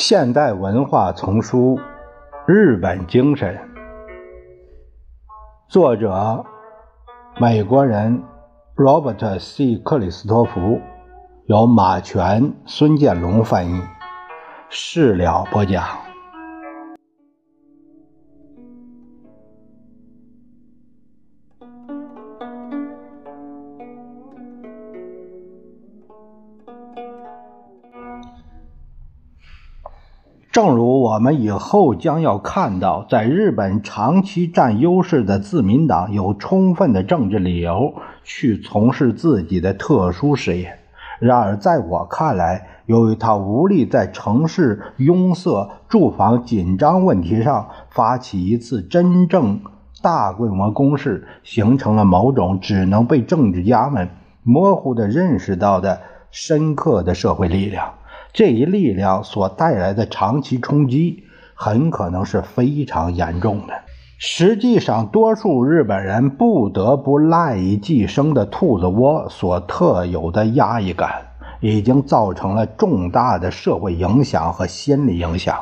现代文化丛书《日本精神》，作者美国人 Robert C. 克里斯托弗，由马全、孙建龙翻译，事了播讲。正如我们以后将要看到，在日本长期占优势的自民党有充分的政治理由去从事自己的特殊事业。然而，在我看来，由于他无力在城市拥塞、住房紧张问题上发起一次真正大规模攻势，形成了某种只能被政治家们模糊地认识到的深刻的社会力量。这一力量所带来的长期冲击很可能是非常严重的。实际上，多数日本人不得不赖以寄生的兔子窝所特有的压抑感，已经造成了重大的社会影响和心理影响。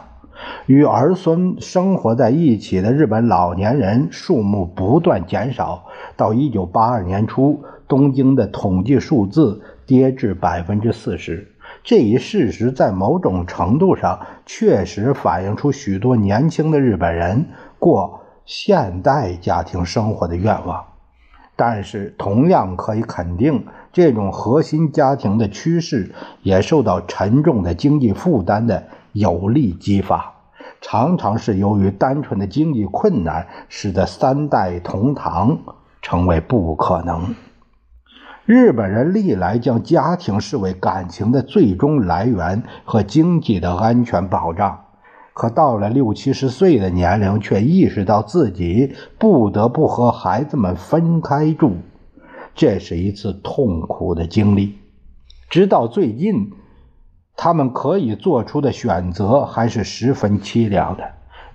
与儿孙生活在一起的日本老年人数目不断减少，到1982年初，东京的统计数字跌至百分之四十。这一事实在某种程度上确实反映出许多年轻的日本人过现代家庭生活的愿望，但是同样可以肯定，这种核心家庭的趋势也受到沉重的经济负担的有力激发，常常是由于单纯的经济困难，使得三代同堂成为不可能。日本人历来将家庭视为感情的最终来源和经济的安全保障，可到了六七十岁的年龄，却意识到自己不得不和孩子们分开住，这是一次痛苦的经历。直到最近，他们可以做出的选择还是十分凄凉的：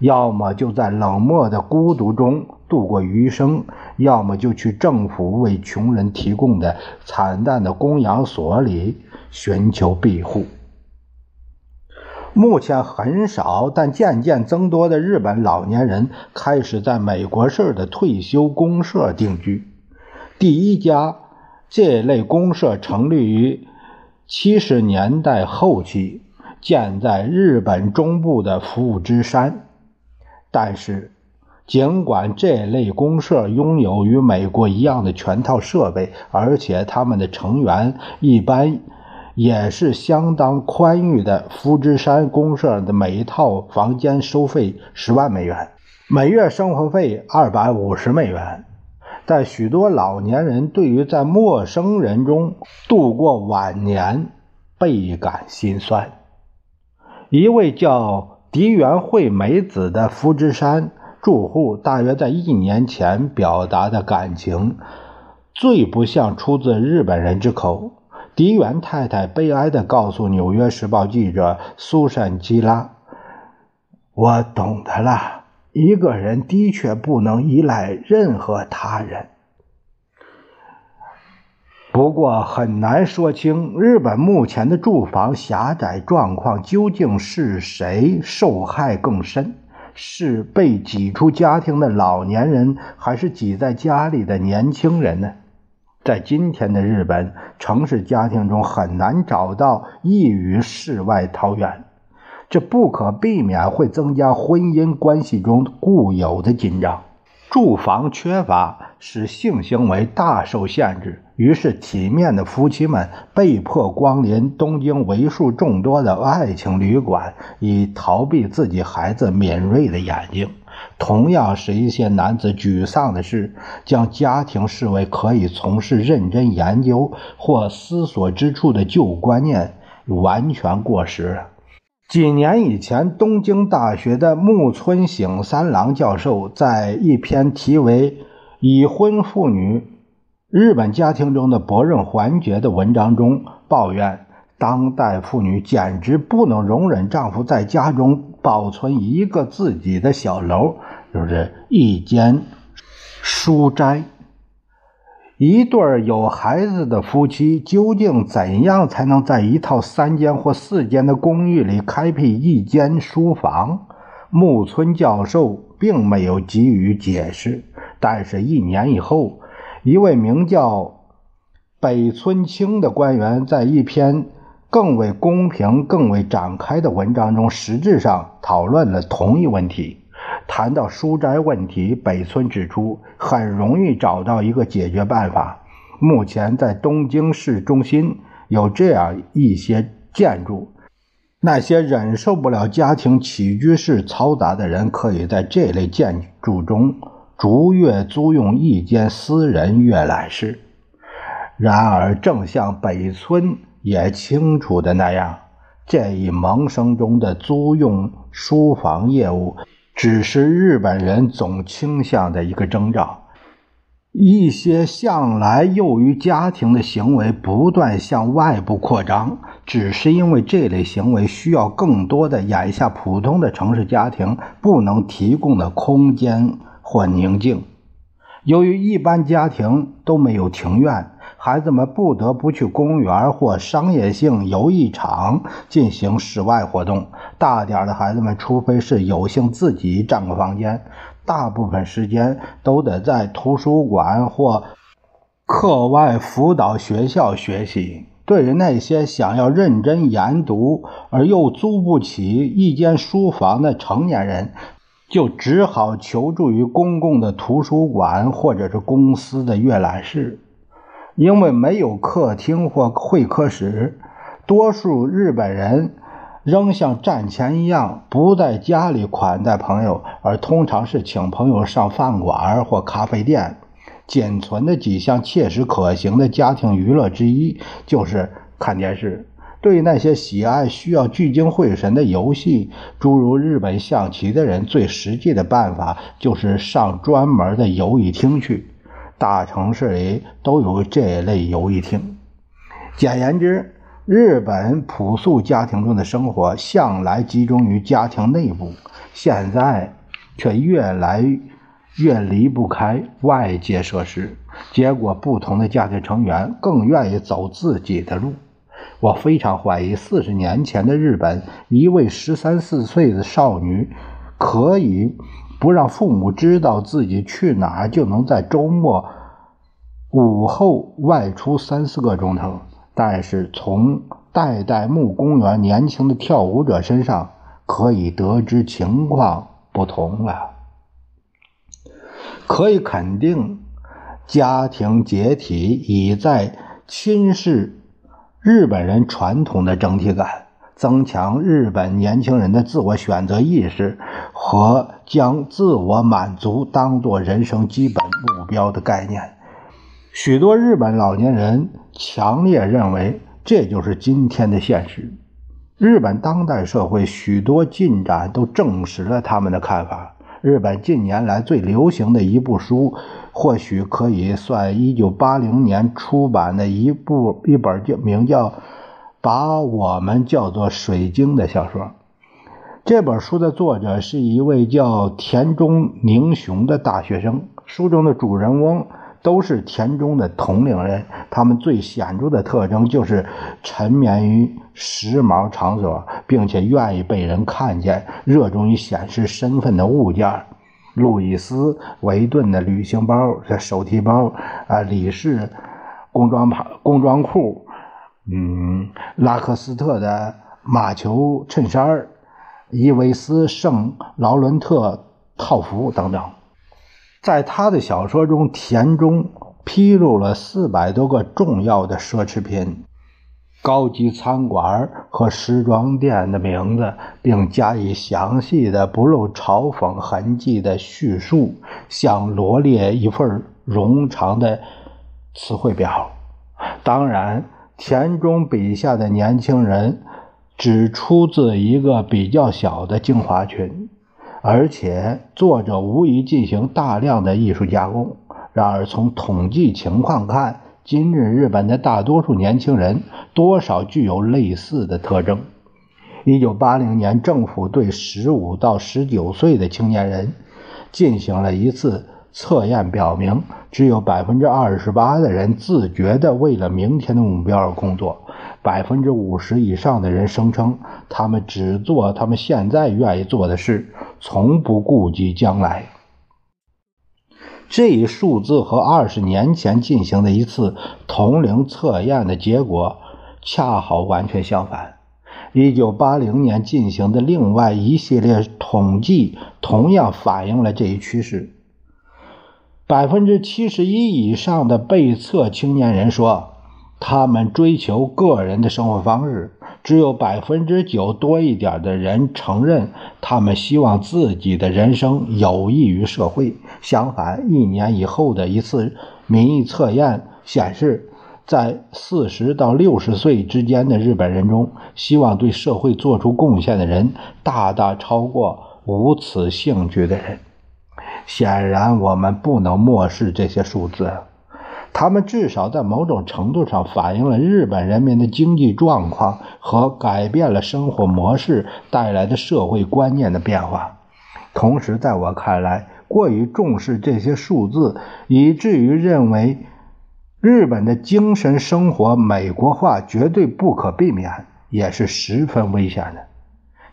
要么就在冷漠的孤独中。度过余生，要么就去政府为穷人提供的惨淡的供养所里寻求庇护。目前很少但渐渐增多的日本老年人开始在美国式的退休公社定居。第一家这类公社成立于七十年代后期，建在日本中部的福知山，但是。尽管这类公社拥有与美国一样的全套设备，而且他们的成员一般也是相当宽裕的。福知山公社的每一套房间收费十万美元，每月生活费二百五十美元。但许多老年人对于在陌生人中度过晚年倍感心酸。一位叫狄元惠美子的福之山。住户大约在一年前表达的感情，最不像出自日本人之口。迪原太太悲哀地告诉《纽约时报》记者苏珊·基拉：“我懂得了，一个人的确不能依赖任何他人。不过很难说清日本目前的住房狭窄状况究竟是谁受害更深。”是被挤出家庭的老年人，还是挤在家里的年轻人呢？在今天的日本，城市家庭中很难找到异于世外桃源，这不可避免会增加婚姻关系中固有的紧张。住房缺乏使性行为大受限制，于是体面的夫妻们被迫光临东京为数众多的爱情旅馆，以逃避自己孩子敏锐的眼睛。同样使一些男子沮丧的是，将家庭视为可以从事认真研究或思索之处的旧观念完全过时了。几年以前，东京大学的木村醒三郎教授在一篇题为《已婚妇女日本家庭中的薄润环节》的文章中抱怨，当代妇女简直不能容忍丈夫在家中保存一个自己的小楼，就是一间书斋。一对有孩子的夫妻究竟怎样才能在一套三间或四间的公寓里开辟一间书房？木村教授并没有给予解释。但是，一年以后，一位名叫北村清的官员在一篇更为公平、更为展开的文章中，实质上讨论了同一问题。谈到书斋问题，北村指出，很容易找到一个解决办法。目前在东京市中心有这样一些建筑，那些忍受不了家庭起居室嘈杂的人，可以在这类建筑中逐月租用一间私人阅览室。然而，正像北村也清楚的那样，这一萌生中的租用书房业务。只是日本人总倾向的一个征兆。一些向来囿于家庭的行为不断向外部扩张，只是因为这类行为需要更多的眼下普通的城市家庭不能提供的空间或宁静。由于一般家庭都没有庭院。孩子们不得不去公园或商业性游艺场进行室外活动。大点的孩子们，除非是有幸自己占个房间，大部分时间都得在图书馆或课外辅导学校学习。对于那些想要认真研读而又租不起一间书房的成年人，就只好求助于公共的图书馆或者是公司的阅览室。因为没有客厅或会客室，多数日本人仍像战前一样不在家里款待朋友，而通常是请朋友上饭馆或咖啡店。仅存的几项切实可行的家庭娱乐之一就是看电视。对那些喜爱需要聚精会神的游戏，诸如日本象棋的人，最实际的办法就是上专门的游戏厅去。大城市里都有这类游戏厅。简言之，日本朴素家庭中的生活向来集中于家庭内部，现在却越来越离不开外界设施。结果，不同的家庭成员更愿意走自己的路。我非常怀疑，四十年前的日本，一位十三四岁的少女可以。不让父母知道自己去哪儿，就能在周末午后外出三四个钟头。但是从代代木公园年轻的跳舞者身上可以得知情况不同了。可以肯定，家庭解体已在侵蚀日本人传统的整体感。增强日本年轻人的自我选择意识和将自我满足当作人生基本目标的概念，许多日本老年人强烈认为这就是今天的现实。日本当代社会许多进展都证实了他们的看法。日本近年来最流行的一部书，或许可以算一九八零年出版的一部一本叫名叫。把我们叫做水晶的小说。这本书的作者是一位叫田中宁雄的大学生。书中的主人翁都是田中的同龄人，他们最显著的特征就是沉湎于时髦场所，并且愿意被人看见，热衷于显示身份的物件：路易斯维顿的旅行包、这手提包啊，李氏工装袍、工装裤。嗯，拉克斯特的马球衬衫伊维斯圣劳伦特套服等等，在他的小说中，田中披露了四百多个重要的奢侈品、高级餐馆和时装店的名字，并加以详细的、不露嘲讽痕迹的叙述，像罗列一份冗长的词汇表。当然。田中笔下的年轻人只出自一个比较小的精华群，而且作者无疑进行大量的艺术加工。然而，从统计情况看，今日日本的大多数年轻人多少具有类似的特征。一九八零年，政府对十五到十九岁的青年人进行了一次测验表明，只有百分之二十八的人自觉地为了明天的目标而工作，百分之五十以上的人声称他们只做他们现在愿意做的事，从不顾及将来。这一数字和二十年前进行的一次同龄测验的结果恰好完全相反。一九八零年进行的另外一系列统计同样反映了这一趋势。百分之七十一以上的被测青年人说，他们追求个人的生活方式。只有百分之九多一点的人承认，他们希望自己的人生有益于社会。相反，一年以后的一次民意测验显示，在四十到六十岁之间的日本人中，希望对社会做出贡献的人大大超过无此兴趣的人。显然，我们不能漠视这些数字，他们至少在某种程度上反映了日本人民的经济状况和改变了生活模式带来的社会观念的变化。同时，在我看来，过于重视这些数字，以至于认为日本的精神生活美国化绝对不可避免，也是十分危险的。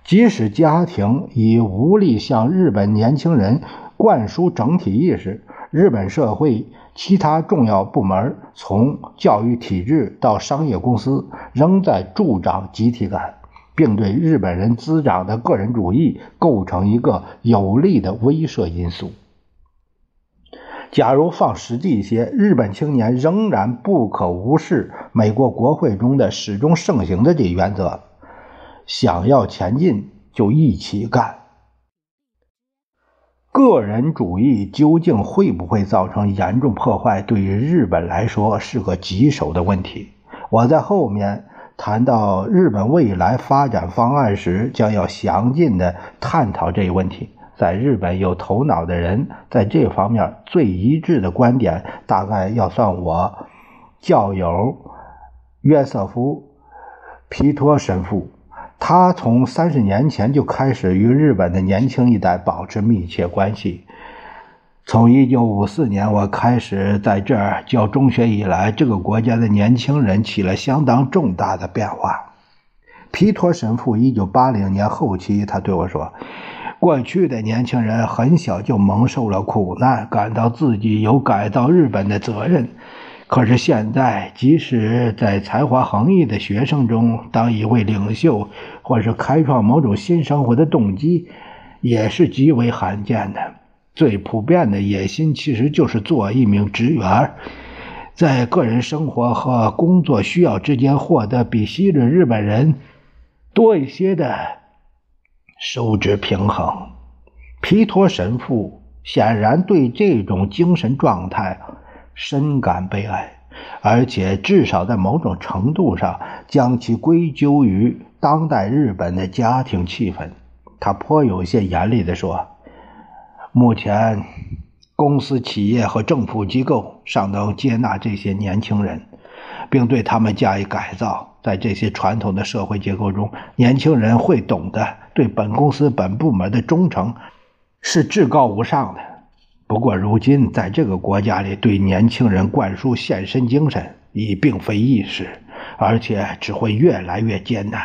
即使家庭已无力向日本年轻人。灌输整体意识，日本社会其他重要部门，从教育体制到商业公司，仍在助长集体感，并对日本人滋长的个人主义构成一个有力的威慑因素。假如放实际一些，日本青年仍然不可无视美国国会中的始终盛行的这原则：想要前进，就一起干。个人主义究竟会不会造成严重破坏？对于日本来说是个棘手的问题。我在后面谈到日本未来发展方案时，将要详尽的探讨这一问题。在日本有头脑的人在这方面最一致的观点，大概要算我教友约瑟夫皮托神父。他从三十年前就开始与日本的年轻一代保持密切关系。从一九五四年我开始在这儿教中学以来，这个国家的年轻人起了相当重大的变化。皮托神父一九八零年后期，他对我说：“过去的年轻人很小就蒙受了苦难，感到自己有改造日本的责任。”可是现在，即使在才华横溢的学生中，当一位领袖，或是开创某种新生活的动机，也是极为罕见的。最普遍的野心，其实就是做一名职员，在个人生活和工作需要之间获得比昔日日本人多一些的收支平衡。皮托神父显然对这种精神状态。深感悲哀，而且至少在某种程度上将其归咎于当代日本的家庭气氛。他颇有些严厉地说：“目前，公司、企业和政府机构尚能接纳这些年轻人，并对他们加以改造。在这些传统的社会结构中，年轻人会懂得对本公司、本部门的忠诚是至高无上的。”不过，如今在这个国家里，对年轻人灌输献身精神已并非易事，而且只会越来越艰难。